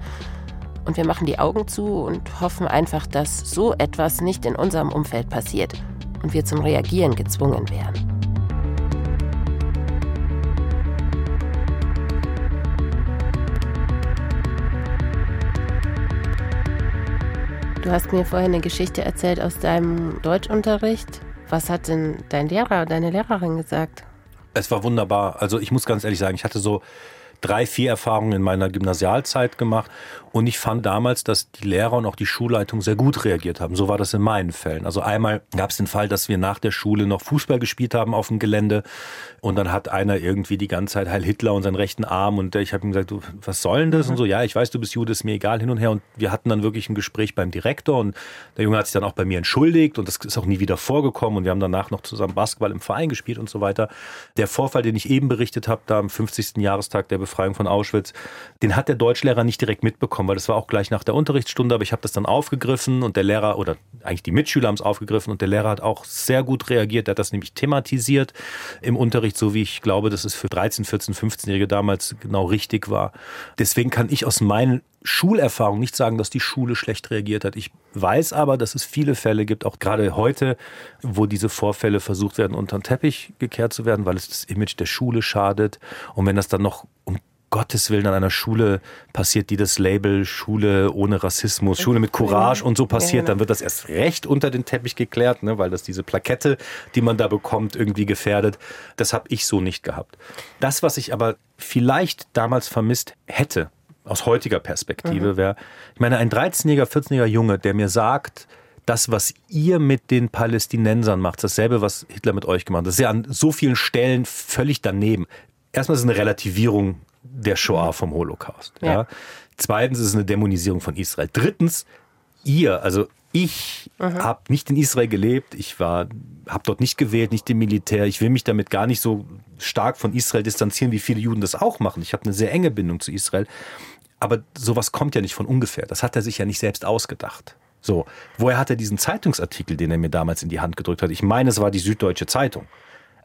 und wir machen die Augen zu und hoffen einfach, dass so etwas nicht in unserem Umfeld passiert und wir zum Reagieren gezwungen wären. Du hast mir vorhin eine Geschichte erzählt aus deinem Deutschunterricht. Was hat denn dein Lehrer, deine Lehrerin gesagt? Es war wunderbar. Also ich muss ganz ehrlich sagen, ich hatte so drei, vier Erfahrungen in meiner Gymnasialzeit gemacht und ich fand damals, dass die Lehrer und auch die Schulleitung sehr gut reagiert haben. So war das in meinen Fällen. Also einmal gab es den Fall, dass wir nach der Schule noch Fußball gespielt haben auf dem Gelände und dann hat einer irgendwie die ganze Zeit Heil Hitler und seinen rechten Arm und ich habe ihm gesagt, du, was soll denn das? Und so, ja, ich weiß, du bist Jude, ist mir egal, hin und her. Und wir hatten dann wirklich ein Gespräch beim Direktor und der Junge hat sich dann auch bei mir entschuldigt und das ist auch nie wieder vorgekommen und wir haben danach noch zusammen Basketball im Verein gespielt und so weiter. Der Vorfall, den ich eben berichtet habe, da am 50. Jahrestag der Befreiung von Auschwitz, den hat der Deutschlehrer nicht direkt mitbekommen weil das war auch gleich nach der Unterrichtsstunde, aber ich habe das dann aufgegriffen und der Lehrer oder eigentlich die Mitschüler haben es aufgegriffen und der Lehrer hat auch sehr gut reagiert. Der hat das nämlich thematisiert im Unterricht, so wie ich glaube, dass es für 13, 14, 15-Jährige damals genau richtig war. Deswegen kann ich aus meinen Schulerfahrung nicht sagen, dass die Schule schlecht reagiert hat. Ich weiß aber, dass es viele Fälle gibt, auch gerade heute, wo diese Vorfälle versucht werden, unter den Teppich gekehrt zu werden, weil es das Image der Schule schadet. Und wenn das dann noch um Gottes Willen an einer Schule passiert, die das Label Schule ohne Rassismus, Schule mit Courage und so passiert, dann wird das erst recht unter den Teppich geklärt, ne, weil das diese Plakette, die man da bekommt, irgendwie gefährdet. Das habe ich so nicht gehabt. Das, was ich aber vielleicht damals vermisst hätte, aus heutiger Perspektive, mhm. wäre, ich meine, ein 13-jähriger, 14-jähriger Junge, der mir sagt, das, was ihr mit den Palästinensern macht, dasselbe, was Hitler mit euch gemacht hat, das ist ja an so vielen Stellen völlig daneben. Erstmal ist es eine Relativierung der Shoah vom Holocaust. Ja. ja. Zweitens ist es eine Dämonisierung von Israel. Drittens, ihr, also ich habe nicht in Israel gelebt, ich war, habe dort nicht gewählt, nicht im Militär. Ich will mich damit gar nicht so stark von Israel distanzieren, wie viele Juden das auch machen. Ich habe eine sehr enge Bindung zu Israel. Aber sowas kommt ja nicht von ungefähr. Das hat er sich ja nicht selbst ausgedacht. So, woher hat er diesen Zeitungsartikel, den er mir damals in die Hand gedrückt hat? Ich meine, es war die Süddeutsche Zeitung.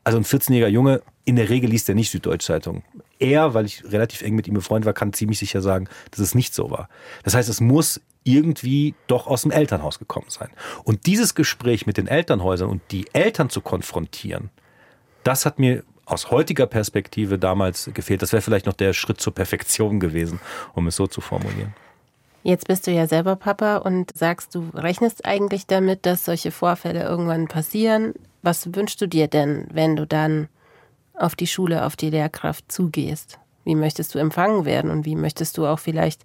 Also ein 14-jähriger Junge, in der Regel liest er nicht Süddeutsche Zeitung. Er, weil ich relativ eng mit ihm befreundet war, kann ziemlich sicher sagen, dass es nicht so war. Das heißt, es muss irgendwie doch aus dem Elternhaus gekommen sein. Und dieses Gespräch mit den Elternhäusern und die Eltern zu konfrontieren, das hat mir aus heutiger Perspektive damals gefehlt. Das wäre vielleicht noch der Schritt zur Perfektion gewesen, um es so zu formulieren. Jetzt bist du ja selber Papa und sagst, du rechnest eigentlich damit, dass solche Vorfälle irgendwann passieren. Was wünschst du dir denn, wenn du dann auf die Schule, auf die Lehrkraft zugehst? Wie möchtest du empfangen werden und wie möchtest du auch vielleicht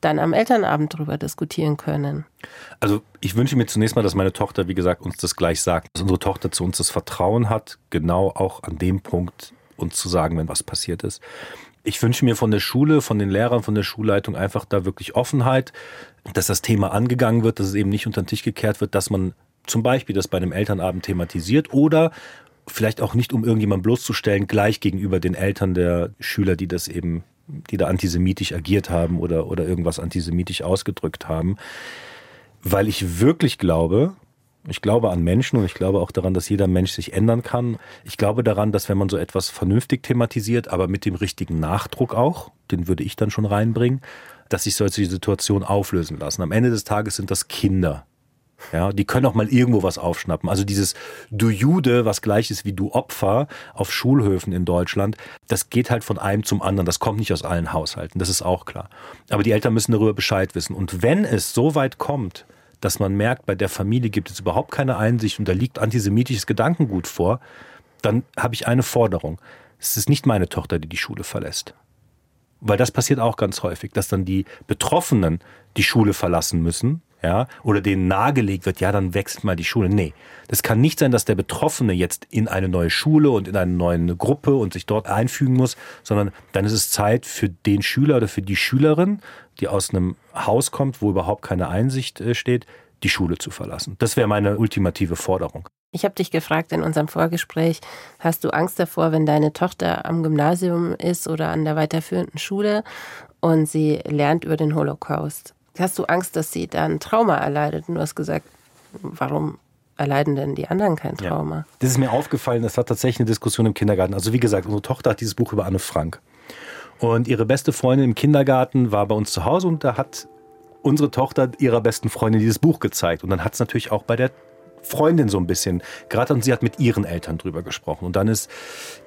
dann am Elternabend darüber diskutieren können. Also ich wünsche mir zunächst mal, dass meine Tochter, wie gesagt, uns das gleich sagt, dass unsere Tochter zu uns das Vertrauen hat, genau auch an dem Punkt uns zu sagen, wenn was passiert ist. Ich wünsche mir von der Schule, von den Lehrern, von der Schulleitung einfach da wirklich Offenheit, dass das Thema angegangen wird, dass es eben nicht unter den Tisch gekehrt wird, dass man zum Beispiel das bei einem Elternabend thematisiert oder vielleicht auch nicht, um irgendjemand bloßzustellen, gleich gegenüber den Eltern der Schüler, die das eben, die da antisemitisch agiert haben oder, oder irgendwas antisemitisch ausgedrückt haben. Weil ich wirklich glaube, ich glaube an Menschen und ich glaube auch daran, dass jeder Mensch sich ändern kann. Ich glaube daran, dass wenn man so etwas vernünftig thematisiert, aber mit dem richtigen Nachdruck auch, den würde ich dann schon reinbringen, dass sich solche Situationen auflösen lassen. Am Ende des Tages sind das Kinder. Ja, die können auch mal irgendwo was aufschnappen. Also dieses Du Jude, was gleich ist wie Du Opfer auf Schulhöfen in Deutschland, das geht halt von einem zum anderen. Das kommt nicht aus allen Haushalten. Das ist auch klar. Aber die Eltern müssen darüber Bescheid wissen. Und wenn es so weit kommt, dass man merkt, bei der Familie gibt es überhaupt keine Einsicht und da liegt antisemitisches Gedankengut vor, dann habe ich eine Forderung. Es ist nicht meine Tochter, die die Schule verlässt. Weil das passiert auch ganz häufig, dass dann die Betroffenen die Schule verlassen müssen, ja, oder denen nahegelegt wird, ja, dann wechselt mal die Schule. Nee, das kann nicht sein, dass der Betroffene jetzt in eine neue Schule und in eine neue Gruppe und sich dort einfügen muss, sondern dann ist es Zeit für den Schüler oder für die Schülerin, die aus einem Haus kommt, wo überhaupt keine Einsicht äh, steht, die Schule zu verlassen. Das wäre meine ultimative Forderung. Ich habe dich gefragt in unserem Vorgespräch, hast du Angst davor, wenn deine Tochter am Gymnasium ist oder an der weiterführenden Schule und sie lernt über den Holocaust? Hast du Angst, dass sie dann Trauma erleidet? Und du hast gesagt, warum erleiden denn die anderen kein Trauma? Ja. Das ist mir aufgefallen, das war tatsächlich eine Diskussion im Kindergarten. Also wie gesagt, unsere Tochter hat dieses Buch über Anne Frank. Und ihre beste Freundin im Kindergarten war bei uns zu Hause und da hat unsere Tochter ihrer besten Freundin dieses Buch gezeigt. Und dann hat es natürlich auch bei der Freundin so ein bisschen, gerade und sie hat mit ihren Eltern drüber gesprochen. Und dann ist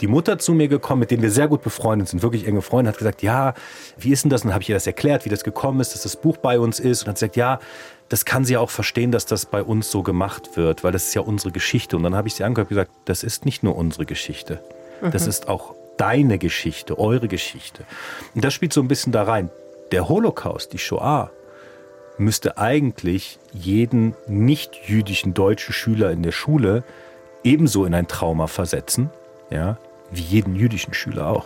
die Mutter zu mir gekommen, mit denen wir sehr gut befreundet sind, wirklich enge Freunde, hat gesagt, ja, wie ist denn das? Und dann habe ich ihr das erklärt, wie das gekommen ist, dass das Buch bei uns ist. Und hat gesagt, ja, das kann sie auch verstehen, dass das bei uns so gemacht wird, weil das ist ja unsere Geschichte. Und dann habe ich sie angehört und gesagt, das ist nicht nur unsere Geschichte. Das mhm. ist auch deine Geschichte, eure Geschichte. Und das spielt so ein bisschen da rein. Der Holocaust, die Shoah, müsste eigentlich jeden nicht-jüdischen deutschen Schüler in der Schule ebenso in ein Trauma versetzen, ja, wie jeden jüdischen Schüler auch.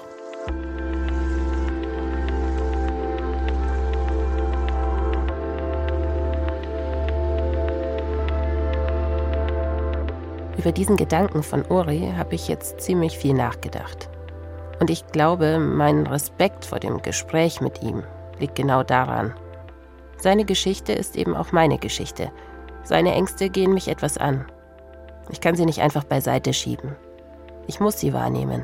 Über diesen Gedanken von Uri habe ich jetzt ziemlich viel nachgedacht. Und ich glaube, mein Respekt vor dem Gespräch mit ihm liegt genau daran, seine Geschichte ist eben auch meine Geschichte. Seine Ängste gehen mich etwas an. Ich kann sie nicht einfach beiseite schieben. Ich muss sie wahrnehmen.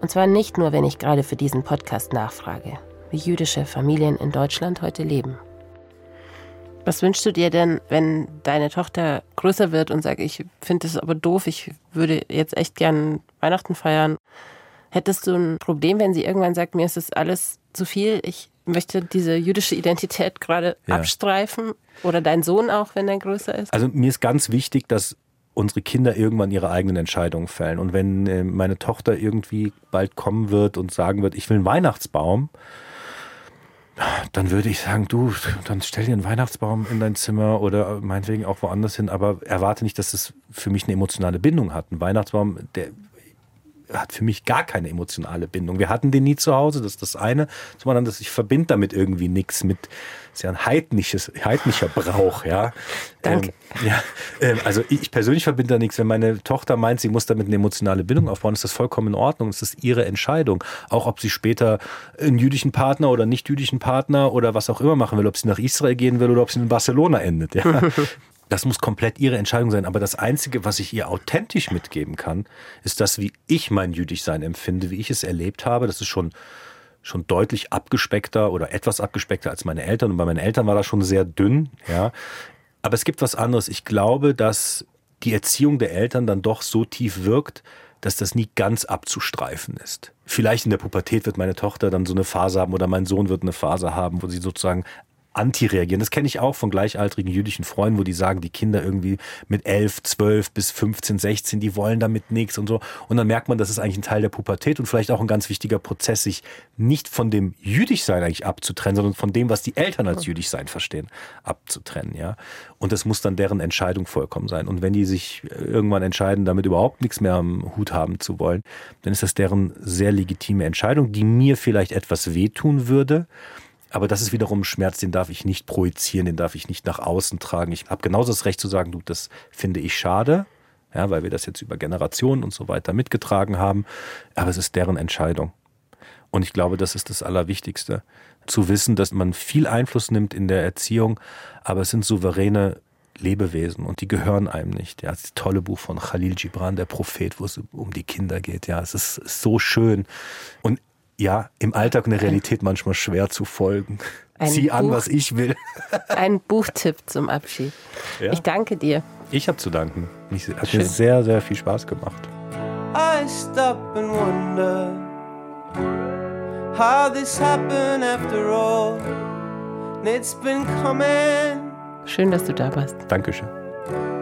Und zwar nicht nur, wenn ich gerade für diesen Podcast nachfrage, wie jüdische Familien in Deutschland heute leben. Was wünschst du dir denn, wenn deine Tochter größer wird und sagt, ich finde es aber doof, ich würde jetzt echt gern Weihnachten feiern? Hättest du ein Problem, wenn sie irgendwann sagt, mir ist das alles zu viel, ich möchte diese jüdische Identität gerade ja. abstreifen oder dein Sohn auch, wenn er größer ist? Also mir ist ganz wichtig, dass unsere Kinder irgendwann ihre eigenen Entscheidungen fällen. Und wenn äh, meine Tochter irgendwie bald kommen wird und sagen wird, ich will einen Weihnachtsbaum, dann würde ich sagen, du, dann stell dir einen Weihnachtsbaum in dein Zimmer oder meinetwegen auch woanders hin, aber erwarte nicht, dass es für mich eine emotionale Bindung hat. Ein Weihnachtsbaum, der hat für mich gar keine emotionale Bindung. Wir hatten den nie zu Hause, das ist das eine. Zum anderen, dass ich verbinde damit irgendwie nichts mit, das ist ja ein heidnisches, heidnischer Brauch, ja. (laughs) Danke. Ähm, ja, ähm, also ich persönlich verbinde da nichts. Wenn meine Tochter meint, sie muss damit eine emotionale Bindung aufbauen, ist das vollkommen in Ordnung. Das ist ihre Entscheidung. Auch ob sie später einen jüdischen Partner oder nicht jüdischen Partner oder was auch immer machen will, ob sie nach Israel gehen will oder ob sie in Barcelona endet. Ja. (laughs) Das muss komplett ihre Entscheidung sein. Aber das Einzige, was ich ihr authentisch mitgeben kann, ist das, wie ich mein Jüdischsein empfinde, wie ich es erlebt habe. Das ist schon, schon deutlich abgespeckter oder etwas abgespeckter als meine Eltern. Und bei meinen Eltern war das schon sehr dünn, ja. Aber es gibt was anderes. Ich glaube, dass die Erziehung der Eltern dann doch so tief wirkt, dass das nie ganz abzustreifen ist. Vielleicht in der Pubertät wird meine Tochter dann so eine Phase haben oder mein Sohn wird eine Phase haben, wo sie sozusagen anti reagieren. Das kenne ich auch von gleichaltrigen jüdischen Freunden, wo die sagen, die Kinder irgendwie mit 11, 12 bis 15, 16, die wollen damit nichts und so. Und dann merkt man, das ist eigentlich ein Teil der Pubertät und vielleicht auch ein ganz wichtiger Prozess, sich nicht von dem Jüdischsein eigentlich abzutrennen, sondern von dem, was die Eltern als Jüdischsein verstehen, abzutrennen, ja. Und das muss dann deren Entscheidung vollkommen sein. Und wenn die sich irgendwann entscheiden, damit überhaupt nichts mehr am Hut haben zu wollen, dann ist das deren sehr legitime Entscheidung, die mir vielleicht etwas wehtun würde. Aber das ist wiederum ein Schmerz, den darf ich nicht projizieren, den darf ich nicht nach außen tragen. Ich habe genauso das Recht zu sagen, du, das finde ich schade, ja, weil wir das jetzt über Generationen und so weiter mitgetragen haben. Aber es ist deren Entscheidung. Und ich glaube, das ist das Allerwichtigste. Zu wissen, dass man viel Einfluss nimmt in der Erziehung, aber es sind souveräne Lebewesen und die gehören einem nicht. Ja, das tolle Buch von Khalil Gibran, der Prophet, wo es um die Kinder geht. Ja, es ist so schön. Und ja, im Alltag und der Realität manchmal schwer zu folgen. Ein Zieh Buch, an, was ich will. (laughs) Ein Buchtipp zum Abschied. Ja. Ich danke dir. Ich habe zu danken. Es hat Schön. mir sehr, sehr viel Spaß gemacht. I stop and wonder how this happened after all. It's been coming. Schön, dass du da warst. Dankeschön.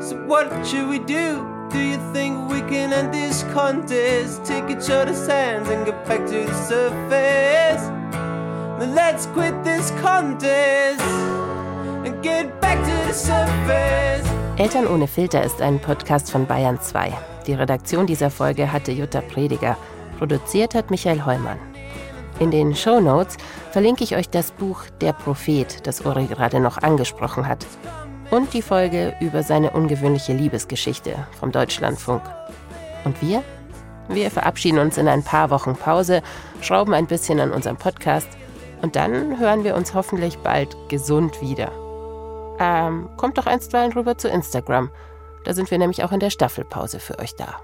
So what should we do? Do you think we can end this contest? Take each other's hands and get back to the surface. Then let's quit this contest and get back to the surface. Eltern ohne Filter ist ein Podcast von Bayern 2. Die Redaktion dieser Folge hatte Jutta Prediger. Produziert hat Michael Heumann. In den Show Notes verlinke ich euch das Buch Der Prophet, das Uri gerade noch angesprochen hat und die Folge über seine ungewöhnliche Liebesgeschichte vom Deutschlandfunk. Und wir? Wir verabschieden uns in ein paar Wochen Pause, schrauben ein bisschen an unserem Podcast und dann hören wir uns hoffentlich bald gesund wieder. Ähm, kommt doch einstweilen rüber zu Instagram. Da sind wir nämlich auch in der Staffelpause für euch da.